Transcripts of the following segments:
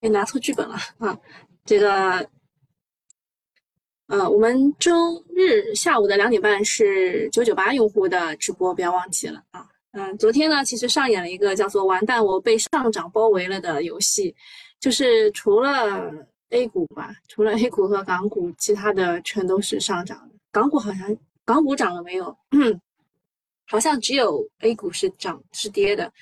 也拿错剧本了啊！这个，呃，我们周日下午的两点半是九九八用户的直播，不要忘记了啊！嗯，昨天呢，其实上演了一个叫做“完蛋，我被上涨包围了”的游戏，就是除了 A 股吧，除了 A 股和港股，其他的全都是上涨的。港股好像港股涨了没有？好像只有 A 股是涨是跌的。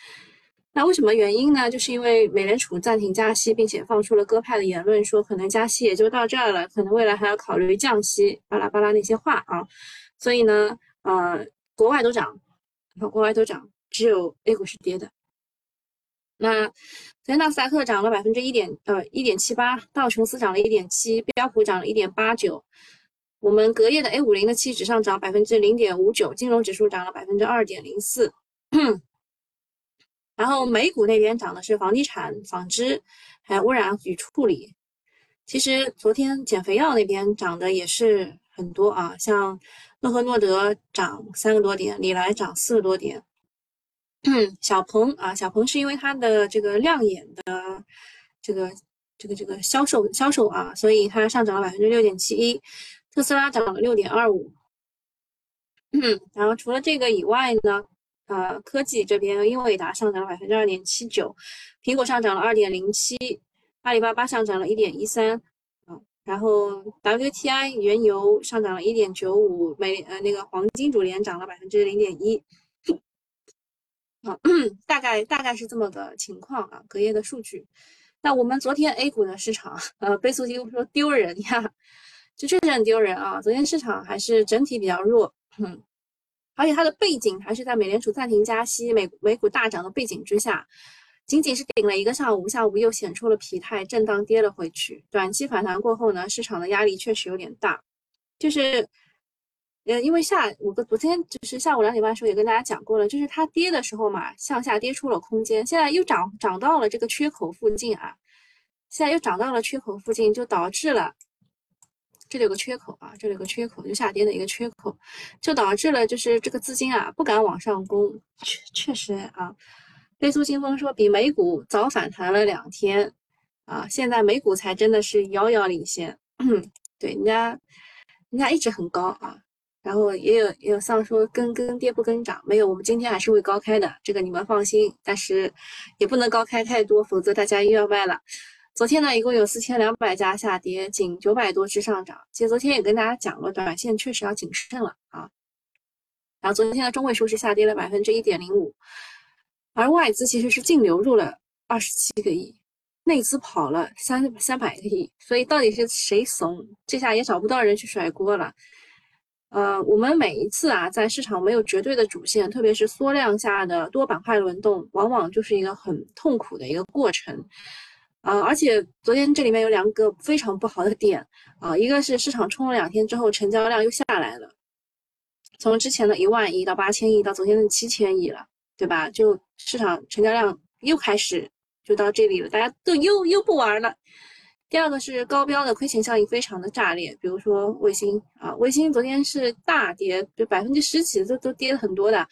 那为什么原因呢？就是因为美联储暂停加息，并且放出了鸽派的言论，说可能加息也就到这儿了，可能未来还要考虑降息，巴拉巴拉那些话啊。所以呢，呃，国外都涨，国外都涨，只有 A 股是跌的。那昨天纳斯达克涨了百分之一点呃一点七八，道琼斯涨了一点七，标普涨了一点八九。我们隔夜的 A 五零的期指上涨百分之零点五九，金融指数涨了百分之二点零四。然后美股那边涨的是房地产、纺织，还有污染与处理。其实昨天减肥药那边涨的也是很多啊，像诺和诺德涨三个多点，礼来涨四个多点。小鹏啊，小鹏是因为它的这个亮眼的这个这个这个销售销售啊，所以它上涨了百分之六点七一。特斯拉涨了六点二五。嗯，然后除了这个以外呢？呃，科技这边，英伟达上涨了百分之二点七九，苹果上涨了二点零七，阿里巴巴上涨了一点一三，啊，然后 WTI 原油上涨了一点九五，美呃那个黄金主连涨了百分之零点一，啊，大概大概是这么个情况啊，隔夜的数据。那我们昨天 A 股的市场，呃，倍速听说丢人呀，就确实很丢人啊，昨天市场还是整体比较弱，嗯。而且它的背景还是在美联储暂停加息、美美股大涨的背景之下，仅仅是顶了一个上午，下午又显出了疲态，震荡跌了回去。短期反弹过后呢，市场的压力确实有点大。就是，呃，因为下午的昨天就是下午两点半的时候也跟大家讲过了，就是它跌的时候嘛，向下跌出了空间，现在又涨涨到了这个缺口附近啊，现在又涨到了缺口附近，就导致了。这里有个缺口啊，这里有个缺口，就下跌的一个缺口，就导致了就是这个资金啊不敢往上攻，确确实啊，飞速清风说比美股早反弹了两天啊，现在美股才真的是遥遥领先，对，人家人家一直很高啊，然后也有也有上说跟跟跌不跟涨，没有，我们今天还是会高开的，这个你们放心，但是也不能高开太多，否则大家又要卖了。昨天呢，一共有四千两百家下跌，仅九百多只上涨。其实昨天也跟大家讲了，短线确实要谨慎了啊。然后昨天的中位数是下跌了百分之一点零五，而外资其实是净流入了二十七个亿，内资跑了三三百个亿。所以到底是谁怂？这下也找不到人去甩锅了。呃，我们每一次啊，在市场没有绝对的主线，特别是缩量下的多板块轮动，往往就是一个很痛苦的一个过程。啊，而且昨天这里面有两个非常不好的点啊，一个是市场冲了两天之后，成交量又下来了，从之前的一万亿到八千亿，到昨天的七千亿了，对吧？就市场成交量又开始就到这里了，大家都又又不玩了。第二个是高标的亏钱效应非常的炸裂，比如说卫星啊，卫星昨天是大跌，就百分之十几都都跌了很多的，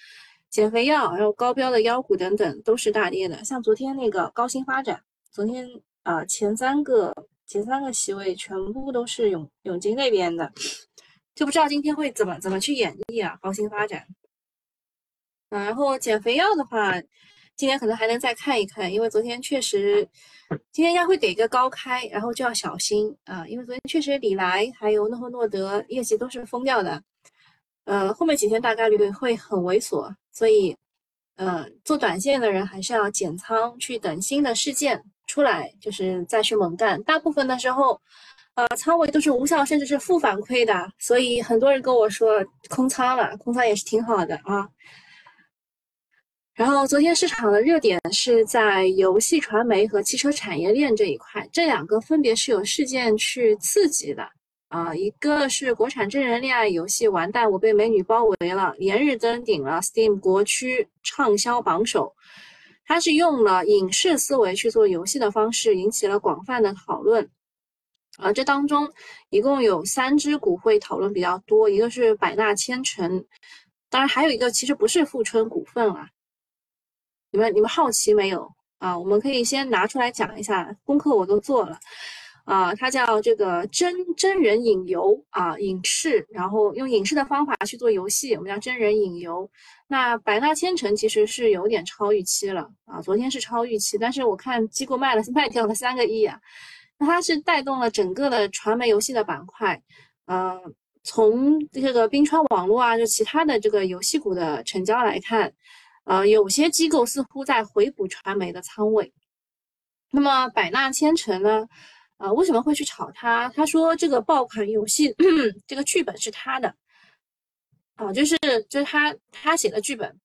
减肥药还有高标的妖股等等都是大跌的，像昨天那个高新发展。昨天啊，前三个前三个席位全部都是永永金那边的，就不知道今天会怎么怎么去演绎啊。高新发展，嗯，然后减肥药的话，今天可能还能再看一看，因为昨天确实今天应该会给一个高开，然后就要小心啊，因为昨天确实李来还有诺和诺德业绩都是疯掉的，呃，后面几天大概率会很猥琐，所以呃，做短线的人还是要减仓去等新的事件。出来就是再去猛干，大部分的时候，呃，仓位都是无效，甚至是负反馈的，所以很多人跟我说空仓了，空仓也是挺好的啊。然后昨天市场的热点是在游戏、传媒和汽车产业链这一块，这两个分别是有事件去刺激的啊。一个是国产真人恋爱游戏完蛋，我被美女包围了，连日登顶了 Steam 国区畅销榜首。它是用了影视思维去做游戏的方式，引起了广泛的讨论。啊，这当中一共有三只股会讨论比较多，一个是百纳千城，当然还有一个其实不是富春股份啊。你们你们好奇没有？啊，我们可以先拿出来讲一下，功课我都做了。啊，它叫这个真真人影游啊，影视，然后用影视的方法去做游戏，我们叫真人影游。那百纳千城其实是有点超预期了啊，昨天是超预期，但是我看机构卖了 卖掉了三个亿啊，那它是带动了整个的传媒游戏的板块。呃，从这个冰川网络啊，就其他的这个游戏股的成交来看，呃，有些机构似乎在回补传媒的仓位。那么百纳千城呢？啊，为什么会去炒它？他说这个爆款游戏 这个剧本是他的，啊，就是就是他他写的剧本，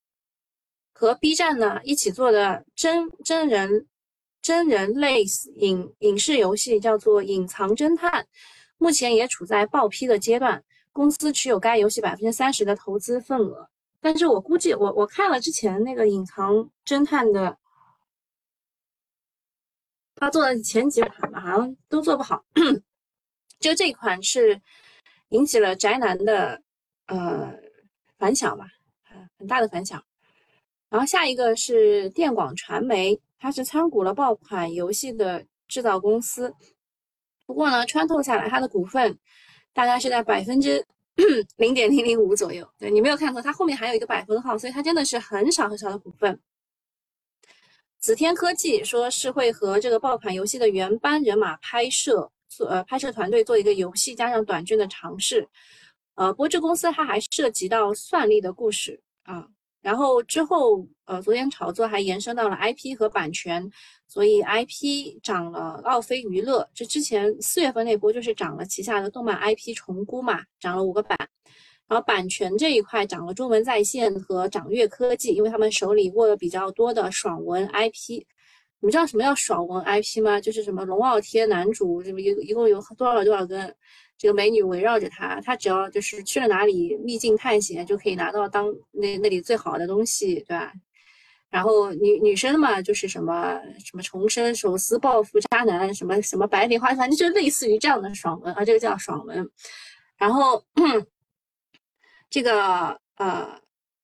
和 B 站呢一起做的真真人真人类影影视游戏叫做《隐藏侦探》，目前也处在报批的阶段，公司持有该游戏百分之三十的投资份额，但是我估计我我看了之前那个《隐藏侦探》的。他做的前几款吧，好像都做不好。就这款是引起了宅男的呃反响吧，很大的反响。然后下一个是电广传媒，它是参股了爆款游戏的制造公司。不过呢，穿透下来，它的股份大概是在百分之零点零零五左右。对你没有看错，它后面还有一个百分号，所以它真的是很少很少的股份。紫天科技说是会和这个爆款游戏的原班人马拍摄，做呃拍摄团队做一个游戏加上短剧的尝试，呃，不过这公司它还涉及到算力的故事啊，然后之后呃昨天炒作还延伸到了 IP 和版权，所以 IP 涨了奥飞娱乐，这之前四月份那波就是涨了旗下的动漫 IP 重估嘛，涨了五个板。然后版权这一块涨了中文在线和掌阅科技，因为他们手里握了比较多的爽文 IP。你们知道什么叫爽文 IP 吗？就是什么龙傲天男主，这么一一共有多少多少个这个美女围绕着他，他只要就是去了哪里秘境探险，就可以拿到当那那里最好的东西，对吧？然后女女生嘛，就是什么什么重生、手撕、报复、渣男，什么什么白莲花，反正就类似于这样的爽文啊，这个叫爽文。然后。这个呃，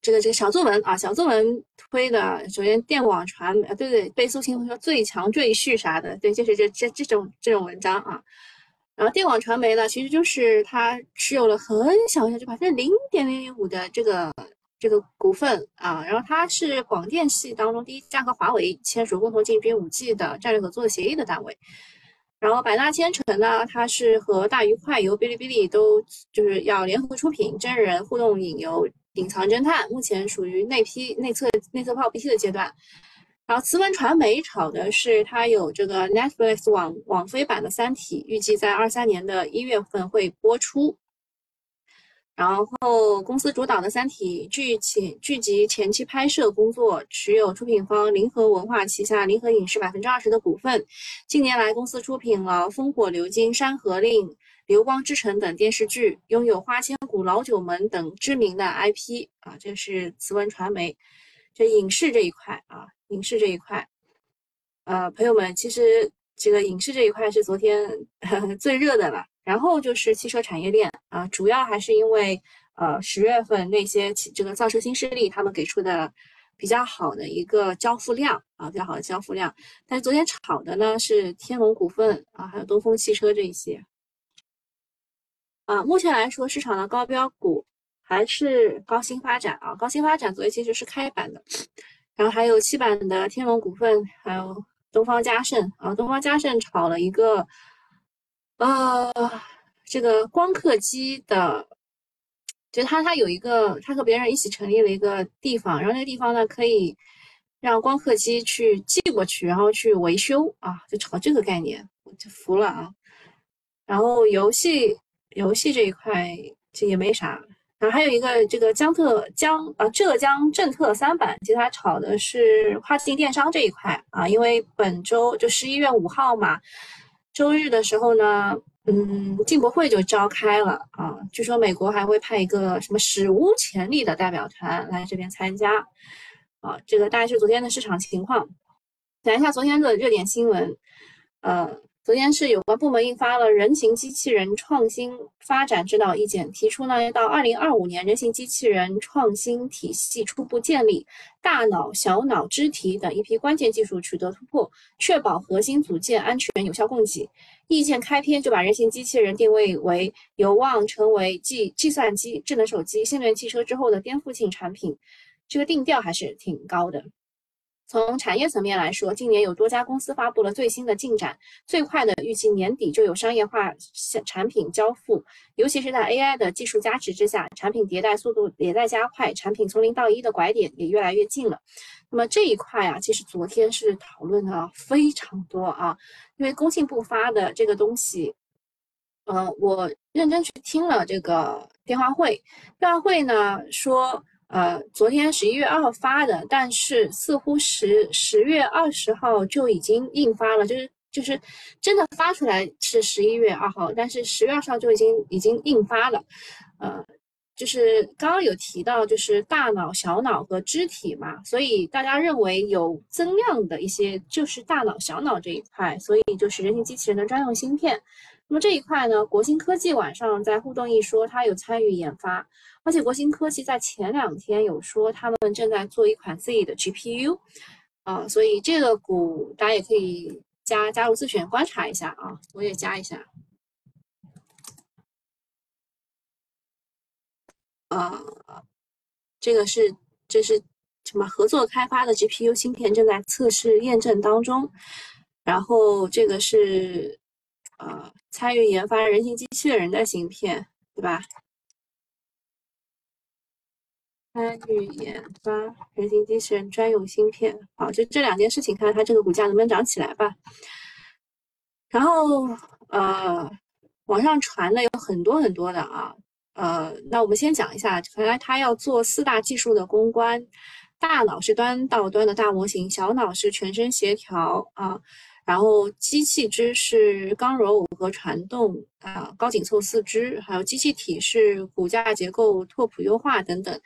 这个这个小作文啊，小作文推的，首先电网传媒，对对，被苏青说最强赘婿啥的，对，就是这这这种这种文章啊。然后电网传媒呢，其实就是它持有了很小小，就百分之零点零零五的这个这个股份啊。然后它是广电系当中第一家和华为签署共同进军五 G 的战略合作协议的单位。然后百纳千城呢，它是和大鱼快游、哔哩哔哩都就是要联合出品真人互动影游《隐藏侦探》，目前属于内批内测内测炮 PT 的阶段。然后慈文传媒炒的是它有这个 Netflix 网网飞版的《三体》，预计在二三年的一月份会播出。然后，公司主导的《三体》剧前剧集前期拍摄工作，持有出品方银河文化旗下银河影视百分之二十的股份。近年来，公司出品了《烽火流金》《山河令》《流光之城》等电视剧，拥有《花千骨》《老九门》等知名的 IP 啊。这是慈文传媒，这影视这一块啊，影视这一块，呃，朋友们，其实这个影视这一块是昨天 最热的了。然后就是汽车产业链啊，主要还是因为呃十月份那些这个造车新势力他们给出的比较好的一个交付量啊，比较好的交付量。但是昨天炒的呢是天龙股份啊，还有东风汽车这一些啊。目前来说，市场的高标股还是高新发展啊，高新发展昨天其实是开板的，然后还有七板的天龙股份，还有东方嘉盛啊，东方嘉盛炒了一个。呃，这个光刻机的，就他他有一个，他和别人一起成立了一个地方，然后那个地方呢可以让光刻机去寄过去，然后去维修啊，就炒这个概念，我就服了啊。然后游戏游戏这一块这也没啥，然后还有一个这个江特江啊浙江正特三板，其实它炒的是跨境电商这一块啊，因为本周就十一月五号嘛。周日的时候呢，嗯，进博会就召开了啊。据说美国还会派一个什么史无前例的代表团来这边参加啊。这个大概是昨天的市场情况。讲一下昨天的热点新闻，呃，昨天是有关部门印发了人形机器人创新发展指导意见，提出呢要到二零二五年，人形机器人创新体系初步建立，大脑、小脑、肢体等一批关键技术取得突破，确保核心组件安全有效供给。意见开篇就把人形机器人定位为有望成为继计算机、智能手机、新能源汽车之后的颠覆性产品，这个定调还是挺高的。从产业层面来说，今年有多家公司发布了最新的进展，最快的预计年底就有商业化产品交付。尤其是在 AI 的技术加持之下，产品迭代速度也在加快，产品从零到一的拐点也越来越近了。那么这一块啊，其实昨天是讨论的非常多啊，因为工信部发的这个东西，呃，我认真去听了这个电话会，电话会呢说。呃，昨天十一月二号发的，但是似乎十十月二十号就已经印发了，就是就是真的发出来是十一月二号，但是十月二十号就已经已经印发了。呃，就是刚刚有提到，就是大脑、小脑和肢体嘛，所以大家认为有增量的一些就是大脑、小脑这一块，所以就是人形机器人的专用芯片。那么这一块呢，国兴科技晚上在互动一说，它有参与研发。而且国兴科技在前两天有说他们正在做一款自己的 GPU，啊，所以这个股大家也可以加加入自选观察一下啊，我也加一下。啊，这个是这是什么合作开发的 GPU 芯片正在测试验证当中，然后这个是呃参与研发人形机器人的芯片，对吧？参与研发人形机器人专用芯片，好，就这两件事情，看看它这个股价能不能涨起来吧。然后，呃，网上传的有很多很多的啊，呃，那我们先讲一下，原来它要做四大技术的攻关，大脑是端到端的大模型，小脑是全身协调啊，然后机器肢是刚柔耦合传动啊，高紧凑四肢，还有机器体是骨架结构拓扑优化等等。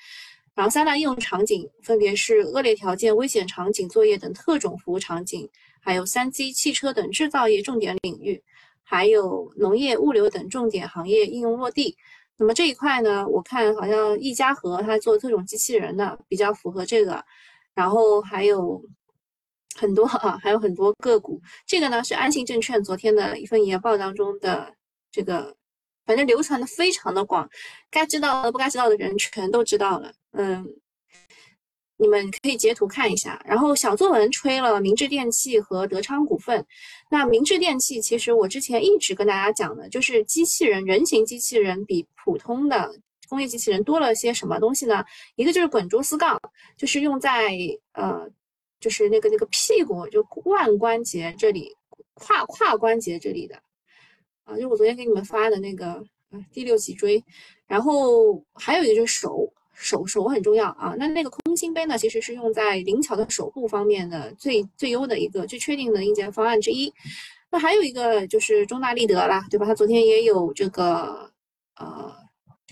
然后三大应用场景分别是恶劣条件、危险场景、作业等特种服务场景，还有三 G、汽车等制造业重点领域，还有农业、物流等重点行业应用落地。那么这一块呢，我看好像易家和它做特种机器人的比较符合这个，然后还有很多啊，还有很多个股。这个呢是安信证券昨天的一份研报当中的这个。反正流传的非常的广，该知道的不该知道的人全都知道了。嗯，你们可以截图看一下。然后小作文吹了明治电器和德昌股份。那明治电器其实我之前一直跟大家讲的，就是机器人人形机器人比普通的工业机器人多了些什么东西呢？一个就是滚珠丝杠，就是用在呃，就是那个那个屁股就腕关节这里、胯胯关节这里的。啊，就我昨天给你们发的那个啊，第六脊椎，然后还有一个就是手手手很重要啊。那那个空心杯呢，其实是用在灵巧的手部方面的最最优的一个最确定的硬件方案之一。那还有一个就是中大立德啦，对吧？他昨天也有这个呃，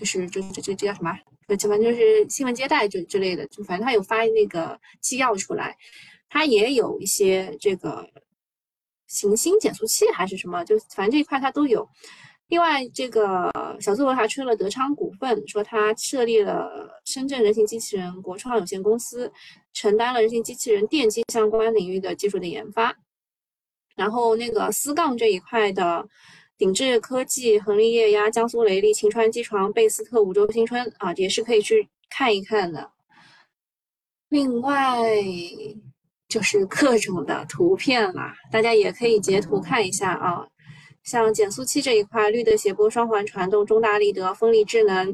就是就这这这叫什么？反正就是新闻接待就之类的，就反正他有发那个纪要出来，他也有一些这个。行星减速器还是什么？就反正这一块他都有。另外，这个小作文还吹了德昌股份，说他设立了深圳人形机器人国创有限公司，承担了人形机器人电机相关领域的技术的研发。然后那个丝杠这一块的鼎智科技、恒力液压、江苏雷利、秦川机床、贝斯特、五洲新春啊，也是可以去看一看的。另外。就是各种的图片啦，大家也可以截图看一下啊。像减速器这一块，绿的谐波双环传动、中大立德、风力智能、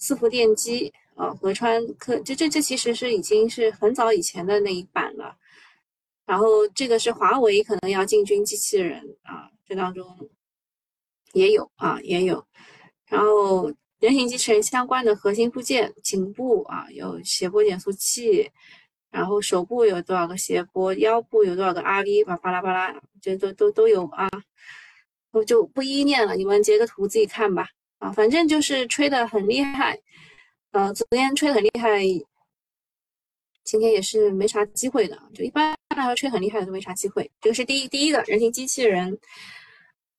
伺服电机啊，合川科，这这这其实是已经是很早以前的那一版了。然后这个是华为可能要进军机器人啊，这当中也有啊，也有。然后人形机器人相关的核心部件，颈部啊有谐波减速器。然后手部有多少个斜波，腰部有多少个 RV，巴拉巴拉，这都都都有啊，我就不一一念了，你们截个图自己看吧。啊，反正就是吹得很厉害，呃，昨天吹很厉害，今天也是没啥机会的，就一般来说吹很厉害的都没啥机会。这个是第一第一个人形机器人，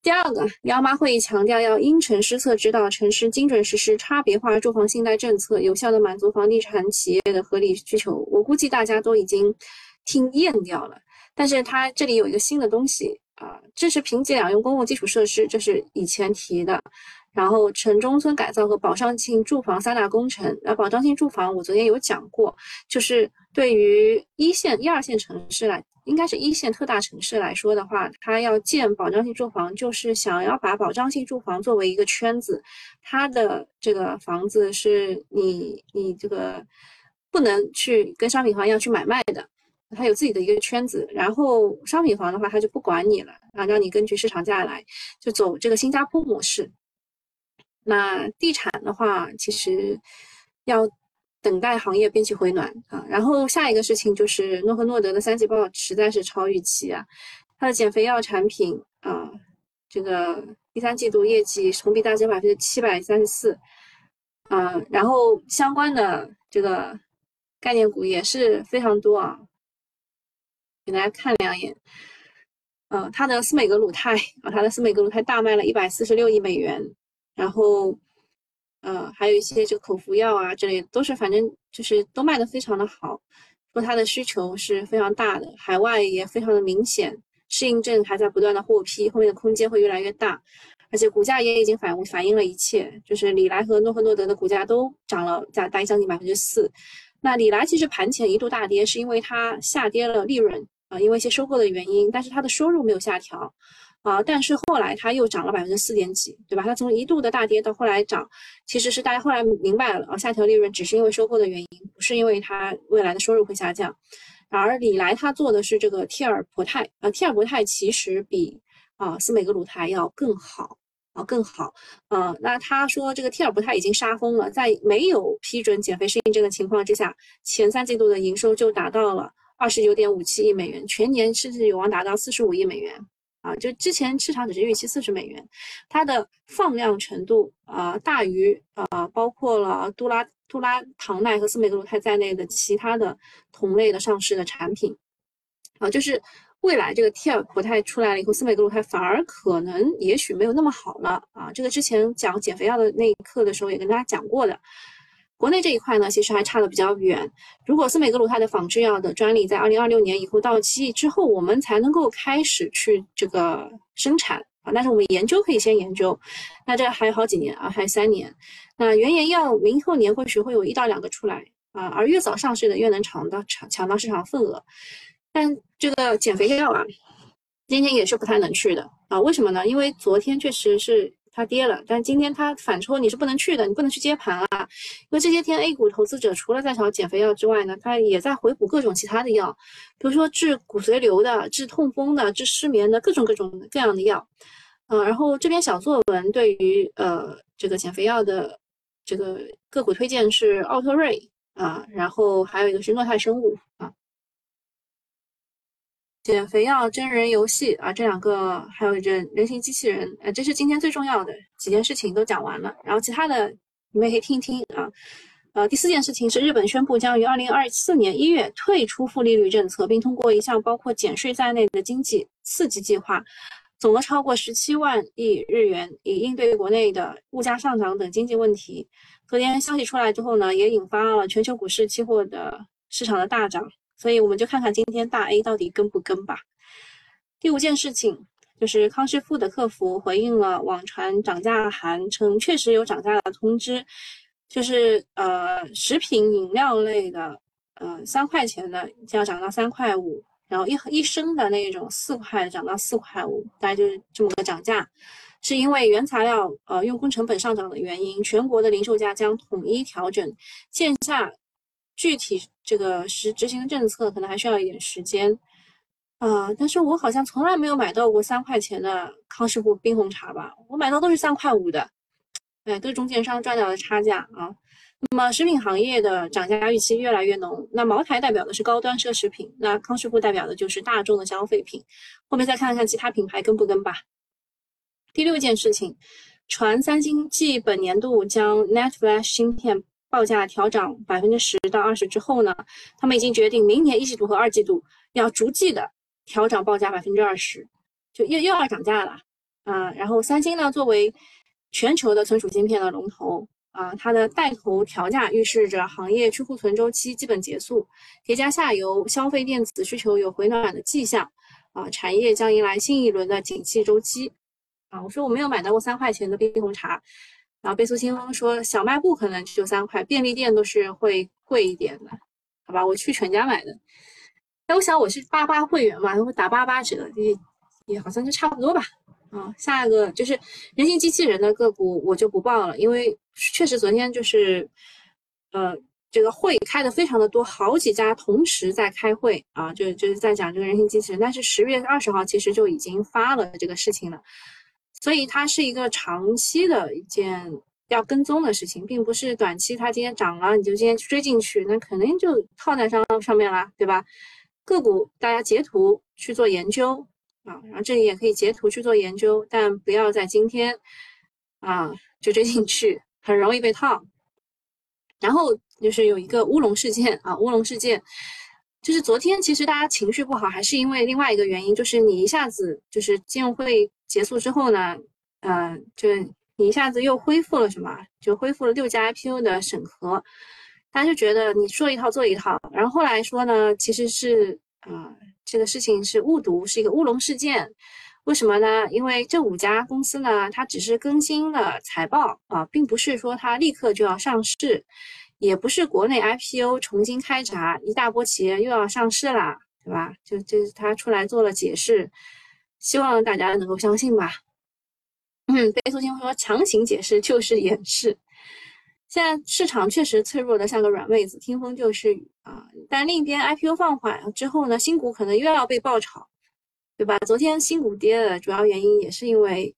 第二个，央妈会议强调要因城施策，指导城市精准实施差别化住房信贷政策，有效的满足房地产企业的合理需求。我估计大家都已经听厌掉了，但是它这里有一个新的东西啊，支持评级两用公共基础设施，这是以前提的。然后城中村改造和保障性住房三大工程，那保障性住房我昨天有讲过，就是对于一线、一二线城市来。应该是一线特大城市来说的话，它要建保障性住房，就是想要把保障性住房作为一个圈子，它的这个房子是你你这个不能去跟商品房一样去买卖的，它有自己的一个圈子。然后商品房的话，它就不管你了啊，让你根据市场价来，就走这个新加坡模式。那地产的话，其实要。等待行业边际回暖啊，然后下一个事情就是诺和诺德的三季报实在是超预期啊，它的减肥药产品啊，这个第三季度业绩同比大增百分之七百三十四，啊，然后相关的这个概念股也是非常多啊，给大家看两眼，嗯，它的斯美格鲁肽啊，它的斯美格鲁肽大卖了一百四十六亿美元，然后。还有一些这个口服药啊之类，都是反正就是都卖的非常的好，说它的需求是非常大的，海外也非常的明显，适应症还在不断的获批，后面的空间会越来越大，而且股价也已经反反映了一切，就是李来和诺和诺德的股价都涨了，在大将近百分之四。那李来其实盘前一度大跌，是因为它下跌了利润啊，因为一些收购的原因，但是它的收入没有下调。啊，但是后来它又涨了百分之四点几，对吧？它从一度的大跌到后来涨，其实是大家后来明白了啊，下调利润只是因为收购的原因，不是因为它未来的收入会下降。而李来他做的是这个替尔博泰，啊，替尔博泰其实比啊斯美格鲁肽要更好啊更好。啊，那他说这个替尔博泰已经杀疯了，在没有批准减肥适应症的情况之下，前三季度的营收就达到了二十九点五七亿美元，全年甚至有望达到四十五亿美元。啊，就之前市场只是预期四十美元，它的放量程度啊大于啊包括了杜拉杜拉糖耐和斯美格鲁肽在内的其他的同类的上市的产品，啊，就是未来这个替尔博泰出来了以后，斯美格鲁肽反而可能也许没有那么好了啊，这个之前讲减肥药的那一刻的时候也跟大家讲过的。国内这一块呢，其实还差的比较远。如果司美格鲁肽的仿制药的专利在二零二六年以后到期之后，我们才能够开始去这个生产啊。但是我们研究可以先研究，那这还有好几年啊，还有三年。那原研药明后年或许会有一到两个出来啊，而越早上市的越能抢到抢抢到市场份额。但这个减肥药啊，今天也是不太能去的啊。为什么呢？因为昨天确实是。它跌了，但今天它反抽，你是不能去的，你不能去接盘啊。因为这些天 A 股投资者除了在炒减肥药之外呢，他也在回补各种其他的药，比如说治骨髓瘤的、治痛风的、治失眠的各种各种各样的药。嗯，然后这篇小作文对于呃这个减肥药的这个个股推荐是奥特瑞啊，然后还有一个是诺泰生物啊。减肥药、真人游戏啊，这两个还有人人形机器人，呃，这是今天最重要的几件事情都讲完了。然后其他的你们也可以听一听啊。呃，第四件事情是日本宣布将于二零二四年一月退出负利率政策，并通过一项包括减税在内的经济刺激计划，总额超过十七万亿日元，以应对国内的物价上涨等经济问题。昨天消息出来之后呢，也引发了全球股市期货的市场的大涨。所以我们就看看今天大 A 到底跟不跟吧。第五件事情就是康师傅的客服回应了网传涨价函，称确实有涨价的通知，就是呃食品饮料类的，呃三块钱的就要涨到三块五，然后一一升的那种四块涨到四块五，大概就是这么个涨价，是因为原材料呃用工成本上涨的原因，全国的零售价将统一调整，线下。具体这个实执行政策可能还需要一点时间，啊，但是我好像从来没有买到过三块钱的康师傅冰红茶吧？我买到都是三块五的，哎，都是中间商赚到的差价啊。那么食品行业的涨价预期越来越浓，那茅台代表的是高端奢侈品，那康师傅代表的就是大众的消费品。后面再看看其他品牌跟不跟吧。第六件事情，传三星继本年度将 NetFlash 芯片。报价调涨百分之十到二十之后呢，他们已经决定明年一季度和二季度要逐季的调涨报价百分之二十，就又又要涨价了啊，然后三星呢作为全球的存储芯片的龙头啊，它的带头调价预示着行业去库存周期基本结束，叠加下游消费电子需求有回暖的迹象啊，产业将迎来新一轮的景气周期啊。我说我没有买到过三块钱的冰红茶，然后贝苏清风说小卖部可能就三块，便利店都是会贵一点的，好吧？我去全家买的。哎，我想我是八八会员嘛，会打八八折，也也好像就差不多吧。啊，下一个就是人形机器人的个股，我就不报了，因为确实昨天就是，呃，这个会开的非常的多，好几家同时在开会啊，就就是在讲这个人形机器人。但是十月二十号其实就已经发了这个事情了，所以它是一个长期的一件要跟踪的事情，并不是短期它今天涨了你就今天追进去，那肯定就套在上上面了，对吧？个股大家截图去做研究啊，然后这里也可以截图去做研究，但不要在今天啊就追进去，很容易被套。然后就是有一个乌龙事件啊，乌龙事件就是昨天其实大家情绪不好，还是因为另外一个原因，就是你一下子就是金融会结束之后呢，嗯，就你一下子又恢复了什么？就恢复了六家 IPO 的审核。大家就觉得你说一套做一套，然后后来说呢，其实是啊，这个事情是误读，是一个乌龙事件。为什么呢？因为这五家公司呢，它只是更新了财报啊，并不是说它立刻就要上市，也不是国内 IPO 重新开闸，一大波企业又要上市啦，对吧？就就是他出来做了解释，希望大家能够相信吧。嗯，贝苏清说强行解释就是掩饰。现在市场确实脆弱的像个软妹子，听风就是雨啊。但另一边 IPO 放缓之后呢，新股可能又要被爆炒，对吧？昨天新股跌的主要原因也是因为，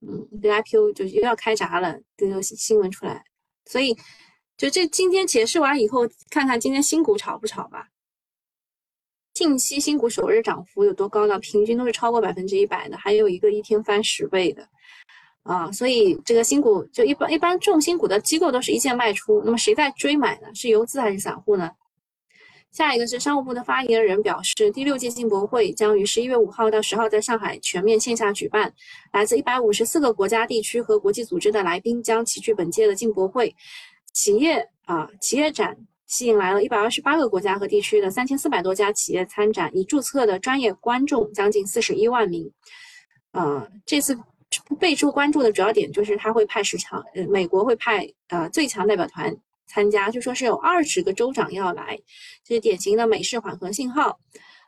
嗯，这 IPO 就又要开闸了，这个新闻出来。所以，就这今天解释完以后，看看今天新股炒不炒吧。近期新股首日涨幅有多高呢？平均都是超过百分之一百的，还有一个一天翻十倍的。啊，所以这个新股就一般一般重新股的机构都是一键卖出，那么谁在追买呢？是游资还是散户呢？下一个是商务部的发言人表示，第六届进博会将于十一月五号到十号在上海全面线下举办，来自一百五十四个国家地区和国际组织的来宾将齐聚本届的进博会。企业啊，企业展吸引来了一百二十八个国家和地区的三千四百多家企业参展，已注册的专业观众将近四十一万名。啊，这次。备注关注的主要点就是他会派十强，呃，美国会派呃最强代表团参加，就说是有二十个州长要来，这是典型的美式缓和信号。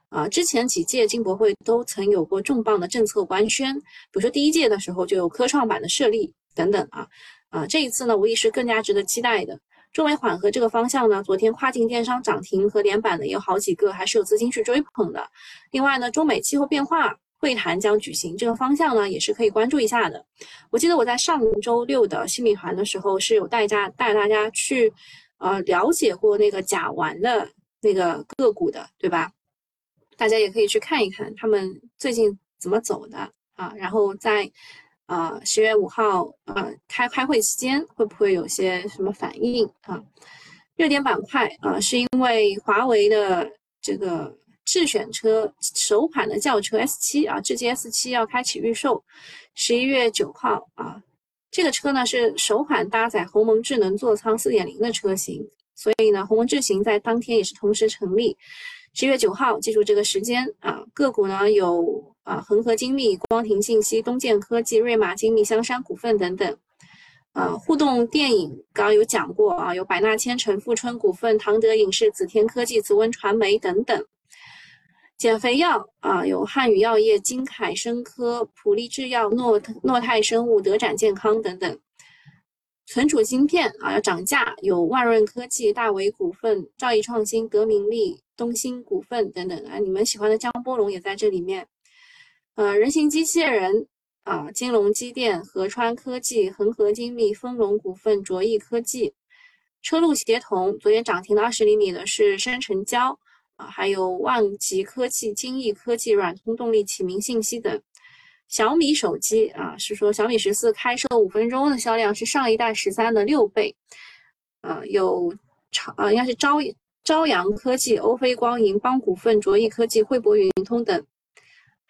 啊，之前几届金博会都曾有过重磅的政策官宣，比如说第一届的时候就有科创板的设立等等啊，啊，这一次呢无疑是更加值得期待的。中美缓和这个方向呢，昨天跨境电商涨停和连板的也有好几个，还是有资金去追捧的。另外呢，中美气候变化。会谈将举行，这个方向呢也是可以关注一下的。我记得我在上周六的新米团的时候是有带家带大家去，呃，了解过那个甲烷的那个个股的，对吧？大家也可以去看一看他们最近怎么走的啊。然后在呃十月五号呃开开会期间会不会有些什么反应啊？热点板块啊，是因为华为的这个。智选车首款的轿车 S7 啊，智界 S7 要开启预售，十一月九号啊。这个车呢是首款搭载鸿蒙智能座舱四点零的车型，所以呢，鸿蒙智行在当天也是同时成立。十一月九号，记住这个时间啊。个股呢有啊，恒河精密、光庭信息、东建科技、瑞马精密、香山股份等等。啊，互动电影刚刚有讲过啊，有百纳千城、富春股份、唐德影视、紫天科技、紫温传媒等等。减肥药啊，有汉语药业、金凯生科、普利制药、诺诺泰生物、德展健康等等。存储芯片啊要涨价，有万润科技、大为股份、兆易创新、德明利、东兴股份等等啊。你们喜欢的江波龙也在这里面。呃，人形机器人啊，金龙机电、合川科技、恒河精密、丰隆股份、卓翼科技。车路协同昨天涨停的二十厘米的是深成交啊。还有万极科技、精益科技、软通动力、启明信息等。小米手机啊，是说小米十四开售五分钟的销量是上一代十三的六倍。啊，有朝啊，应该是朝朝阳科技、欧菲光银、邦股份、卓翼科技、汇博云通等。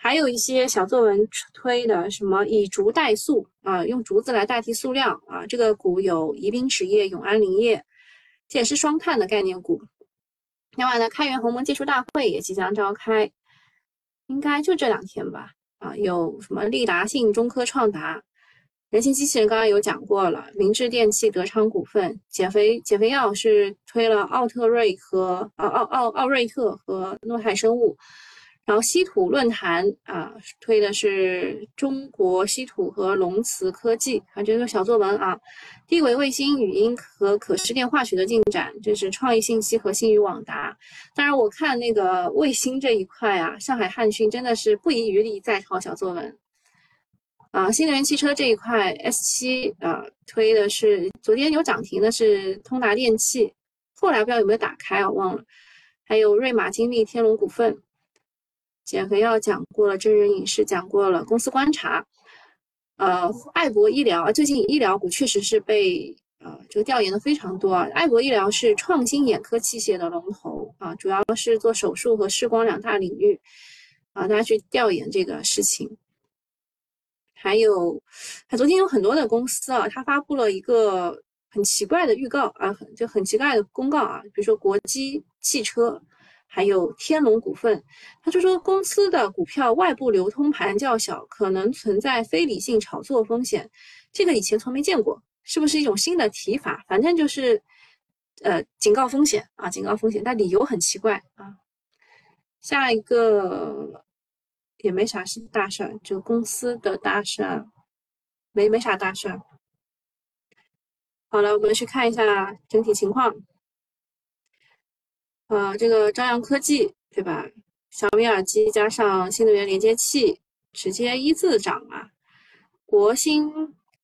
还有一些小作文推的什么以竹代塑啊，用竹子来代替塑料啊，这个股有宜宾纸业、永安林业，这也是双碳的概念股。另外呢，开源鸿蒙技术大会也即将召开，应该就这两天吧。啊，有什么利达信、中科创达、人形机器人，刚刚有讲过了。明治电器、德昌股份，减肥减肥药是推了奥特瑞和奥奥奥奥瑞特和诺海生物。然后稀土论坛啊，推的是中国稀土和龙磁科技啊，这个小作文啊。低轨卫星语音和可视电话取得进展，这是创意信息和信宇网达。当然，我看那个卫星这一块啊，上海汉讯真的是不遗余力在抄小作文啊。新能源汽车这一块，S 七啊推的是昨天有涨停的是通达电器，后来不知道有没有打开啊，忘了。还有瑞玛精密、天龙股份。减肥药讲过了，真人影视讲过了，公司观察，呃，爱博医疗，最近医疗股确实是被呃这个调研的非常多啊。爱博医疗是创新眼科器械的龙头啊，主要是做手术和视光两大领域啊，大家去调研这个事情。还有，他昨天有很多的公司啊，他发布了一个很奇怪的预告啊，就很奇怪的公告啊，比如说国基汽车。还有天龙股份，他就说公司的股票外部流通盘较小，可能存在非理性炒作风险。这个以前从没见过，是不是一种新的提法？反正就是，呃，警告风险啊，警告风险，但理由很奇怪啊。下一个也没啥事大事儿，就公司的大事儿，没没啥大事儿。好了，我们去看一下整体情况。呃，这个朝阳科技对吧？小米耳机加上新能源连接器，直接一字涨啊！国芯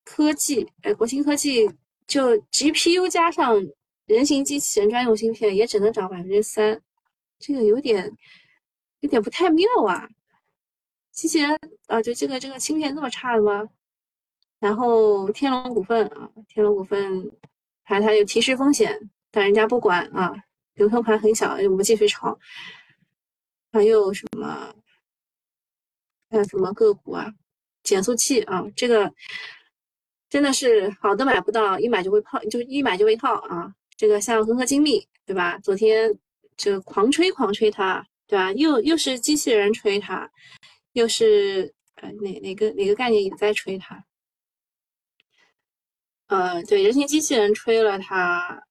科技，哎，国芯科技就 GPU 加上人形机器人专用芯片，也只能涨百分之三，这个有点有点不太妙啊！机器人啊，就这个这个芯片那么差的吗？然后天龙股份啊，天龙股份，还它有提示风险，但人家不管啊。流通盘很小，我们继续炒。还有什么？还有什么个股啊？减速器啊，这个真的是好的买不到，一买就会泡，就一买就会套啊。这个像恒河精密，对吧？昨天这个狂吹狂吹它，对吧？又又是机器人吹它，又是呃哪哪个哪个概念也在吹它。呃，对，人形机器人吹了它。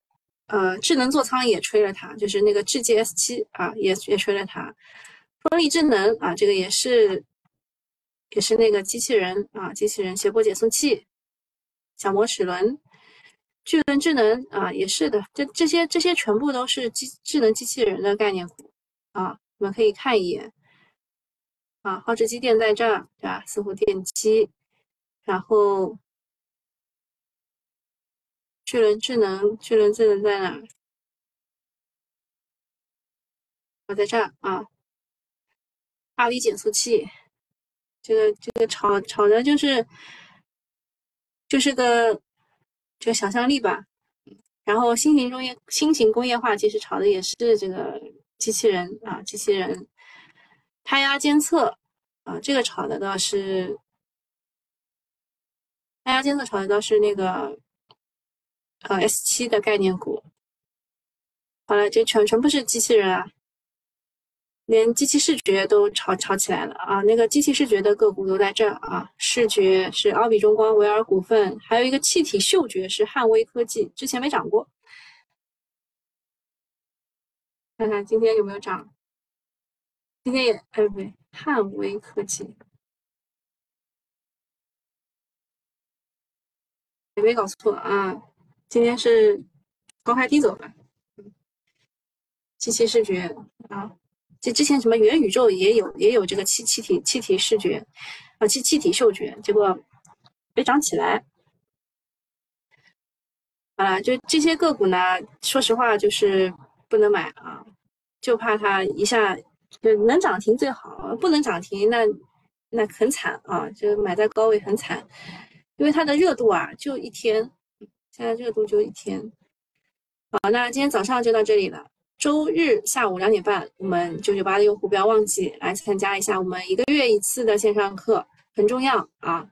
呃，智能座舱也吹了它，就是那个智界 S 七啊，也也吹了它。风力智能啊，这个也是，也是那个机器人啊，机器人斜坡减速器，小摩齿轮，巨轮智能啊，也是的。这这些这些全部都是机智能机器人的概念股啊，你们可以看一眼啊。浩智机电在这儿，对吧？四湖电机，然后。巨轮智能，巨轮智能在哪？我在这儿啊。二 V 减速器，这个这个炒炒的就是就是个就想象力吧。然后新型工业新型工业化其实炒的也是这个机器人啊，机器人胎压监测啊，这个炒的倒是胎压监测炒的倒是那个。呃，S 七的概念股，好了，这全全部是机器人啊，连机器视觉都炒炒起来了啊！那个机器视觉的个股都在这啊，视觉是奥比中光、维尔股份，还有一个气体嗅觉是汉威科技，之前没涨过，看看今天有没有涨？今天也哎不对，汉威科技，也没搞错啊。今天是高开低走吧？七七视觉啊，这之前什么元宇宙也有也有这个气气体气体视觉啊气气体嗅觉，结果没涨起来。好了，就这些个股呢，说实话就是不能买啊，就怕它一下就能涨停最好，不能涨停那那很惨啊，就买在高位很惨，因为它的热度啊就一天。现在热度就一天，好，那今天早上就到这里了。周日下午两点半，我们九九八的用户不要忘记来参加一下我们一个月一次的线上课，很重要啊！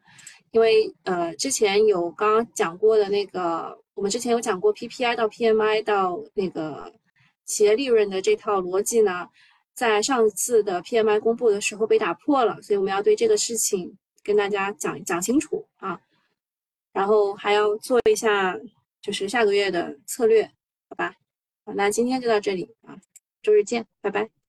因为呃，之前有刚刚讲过的那个，我们之前有讲过 PPI 到 PMI 到那个企业利润的这套逻辑呢，在上次的 PMI 公布的时候被打破了，所以我们要对这个事情跟大家讲讲清楚啊，然后还要做一下就是下个月的策略，好吧？好，那今天就到这里啊，周日见，拜拜。